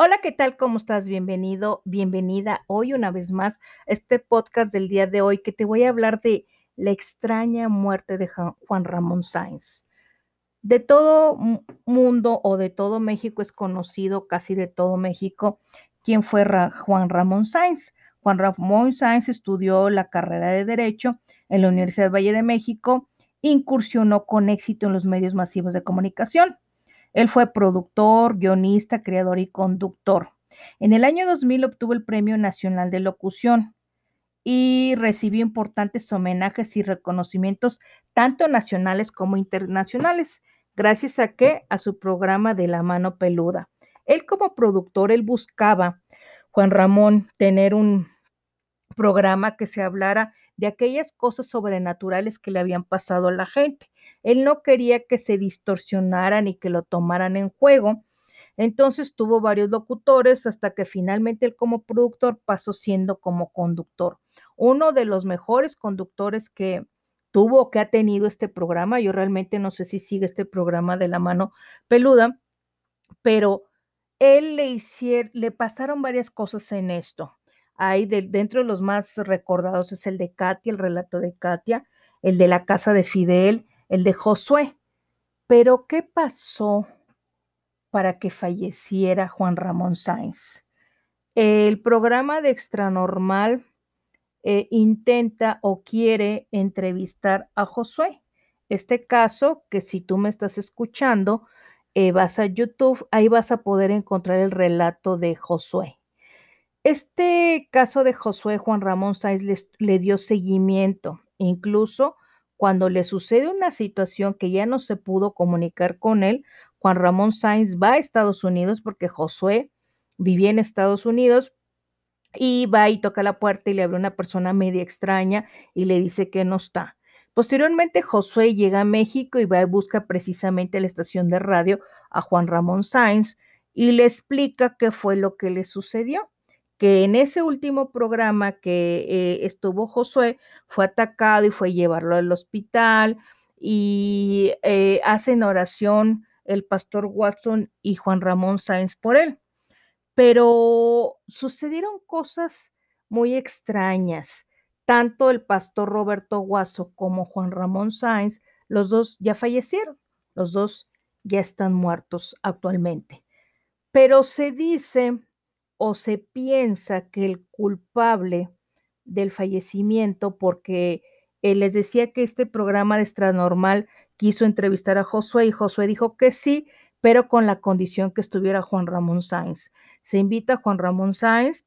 Hola, ¿qué tal? ¿Cómo estás? Bienvenido, bienvenida hoy una vez más a este podcast del día de hoy que te voy a hablar de la extraña muerte de Juan Ramón Sáenz. De todo mundo o de todo México es conocido, casi de todo México, quién fue Juan Ramón Sáenz. Juan Ramón Sáenz estudió la carrera de Derecho en la Universidad Valle de México, incursionó con éxito en los medios masivos de comunicación él fue productor, guionista, creador y conductor. En el año 2000 obtuvo el Premio Nacional de Locución y recibió importantes homenajes y reconocimientos tanto nacionales como internacionales, gracias a que a su programa de La mano peluda. Él como productor, él buscaba, Juan Ramón, tener un programa que se hablara de aquellas cosas sobrenaturales que le habían pasado a la gente. Él no quería que se distorsionaran y que lo tomaran en juego. Entonces tuvo varios locutores hasta que finalmente él como productor pasó siendo como conductor. Uno de los mejores conductores que tuvo, que ha tenido este programa, yo realmente no sé si sigue este programa de la mano peluda, pero él le hicieron, le pasaron varias cosas en esto. Hay dentro de los más recordados es el de Katia, el relato de Katia, el de la casa de Fidel, el de Josué. Pero, ¿qué pasó para que falleciera Juan Ramón Sáenz? El programa de Extranormal eh, intenta o quiere entrevistar a Josué. Este caso, que si tú me estás escuchando, eh, vas a YouTube, ahí vas a poder encontrar el relato de Josué. Este caso de Josué Juan Ramón Sáenz le dio seguimiento, incluso cuando le sucede una situación que ya no se pudo comunicar con él, Juan Ramón Sainz va a Estados Unidos porque Josué vivía en Estados Unidos y va y toca la puerta y le abre una persona media extraña y le dice que no está. Posteriormente, Josué llega a México y va y busca precisamente la estación de radio a Juan Ramón Sainz y le explica qué fue lo que le sucedió que en ese último programa que eh, estuvo Josué, fue atacado y fue llevarlo al hospital y eh, hacen oración el pastor Watson y Juan Ramón Sáenz por él. Pero sucedieron cosas muy extrañas. Tanto el pastor Roberto Guaso como Juan Ramón Sáenz, los dos ya fallecieron, los dos ya están muertos actualmente. Pero se dice o se piensa que el culpable del fallecimiento, porque eh, les decía que este programa de Extranormal quiso entrevistar a Josué y Josué dijo que sí, pero con la condición que estuviera Juan Ramón Sáenz. Se invita a Juan Ramón Sáenz,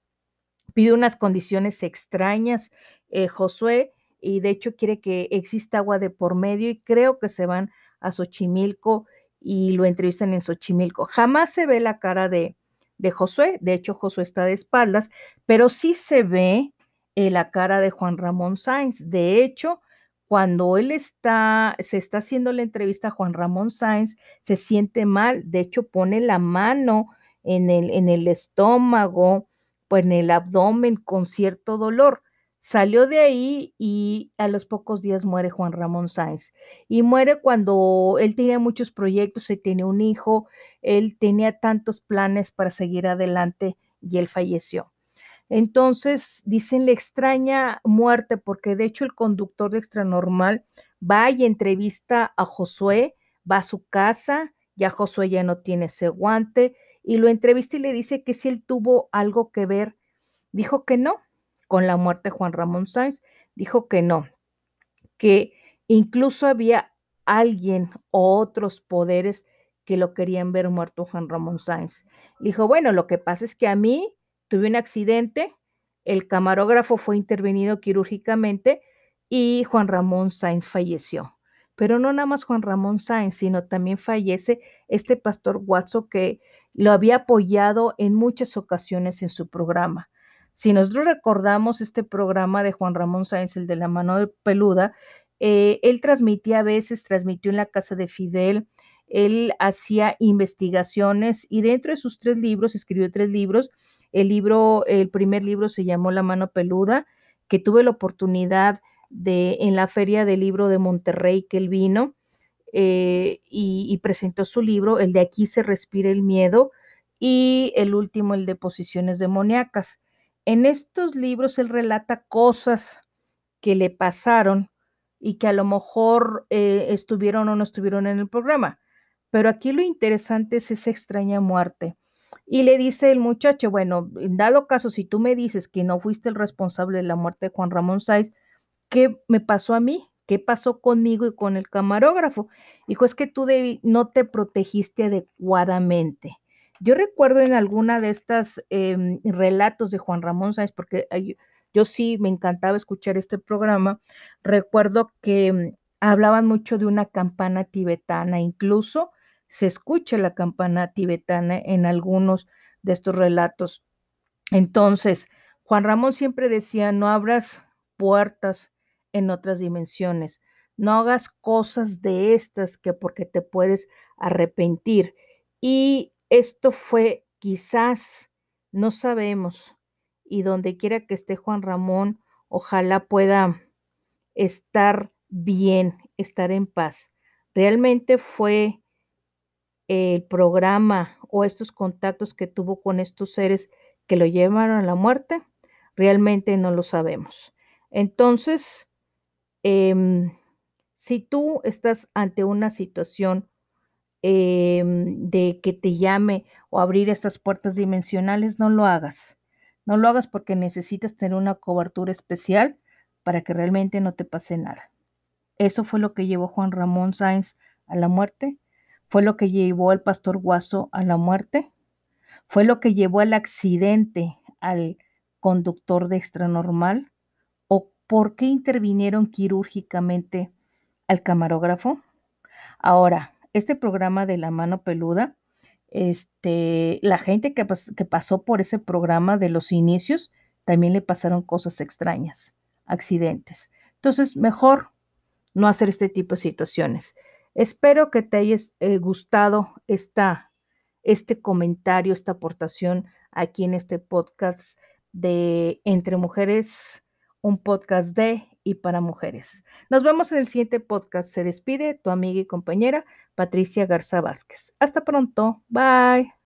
pide unas condiciones extrañas, eh, Josué, y de hecho quiere que exista agua de por medio y creo que se van a Xochimilco y lo entrevistan en Xochimilco. Jamás se ve la cara de, de Josué. De hecho, Josué está de espaldas, pero sí se ve eh, la cara de Juan Ramón Sáenz. De hecho, cuando él está, se está haciendo la entrevista a Juan Ramón Sáenz, se siente mal. De hecho, pone la mano en el, en el estómago, pues en el abdomen con cierto dolor. Salió de ahí y a los pocos días muere Juan Ramón Sáenz. Y muere cuando él tenía muchos proyectos, y tiene un hijo, él tenía tantos planes para seguir adelante y él falleció. Entonces, dicen la extraña muerte, porque de hecho el conductor de Extranormal va y entrevista a Josué, va a su casa, ya Josué ya no tiene ese guante, y lo entrevista y le dice que si él tuvo algo que ver. Dijo que no, con la muerte de Juan Ramón Sáenz, dijo que no, que incluso había alguien o otros poderes que lo querían ver muerto Juan Ramón Sáenz. Dijo, bueno, lo que pasa es que a mí tuve un accidente, el camarógrafo fue intervenido quirúrgicamente y Juan Ramón Sáenz falleció. Pero no nada más Juan Ramón Sáenz, sino también fallece este pastor Watson que lo había apoyado en muchas ocasiones en su programa. Si nosotros recordamos este programa de Juan Ramón Sáenz, el de la mano peluda, eh, él transmitía a veces, transmitió en la casa de Fidel, él hacía investigaciones y dentro de sus tres libros, escribió tres libros. El libro, el primer libro se llamó La mano peluda, que tuve la oportunidad de en la feria del libro de Monterrey que él vino eh, y, presentó su libro, el de aquí se respira el miedo, y el último, el de Posiciones demoníacas. En estos libros él relata cosas que le pasaron y que a lo mejor eh, estuvieron o no estuvieron en el programa. Pero aquí lo interesante es esa extraña muerte. Y le dice el muchacho, bueno, en dado caso, si tú me dices que no fuiste el responsable de la muerte de Juan Ramón Sáiz, ¿qué me pasó a mí? ¿Qué pasó conmigo y con el camarógrafo? Dijo, es que tú no te protegiste adecuadamente. Yo recuerdo en alguna de estas em, relatos de Juan Ramón Sáenz, porque yo sí me encantaba escuchar este programa, recuerdo que mm, hablaban mucho de una campana tibetana, incluso se escucha la campana tibetana en algunos de estos relatos. Entonces, Juan Ramón siempre decía, no abras puertas en otras dimensiones. No hagas cosas de estas que porque te puedes arrepentir. Y esto fue quizás, no sabemos, y donde quiera que esté Juan Ramón, ojalá pueda estar bien, estar en paz. Realmente fue el programa o estos contactos que tuvo con estos seres que lo llevaron a la muerte, realmente no lo sabemos. Entonces, Em, si tú estás ante una situación em, de que te llame o abrir estas puertas dimensionales, no lo hagas. No lo hagas porque necesitas tener una cobertura especial para que realmente no te pase nada. Eso fue lo que llevó Juan Ramón Sáenz a la muerte. Fue lo que llevó al pastor Guaso a la muerte. Fue lo que llevó al accidente al conductor de extranormal ¿por qué intervinieron quirúrgicamente al camarógrafo? Ahora, este programa de la mano peluda, este, la gente que, que pasó por ese programa de los inicios, también le pasaron cosas extrañas, accidentes. Entonces, mejor no hacer este tipo de situaciones. Espero que te haya eh, gustado esta, este comentario, esta aportación aquí en este podcast de Entre Mujeres un podcast de y para mujeres. Nos vemos en el siguiente podcast. Se despide tu amiga y compañera Patricia Garza Vázquez. Hasta pronto. Bye.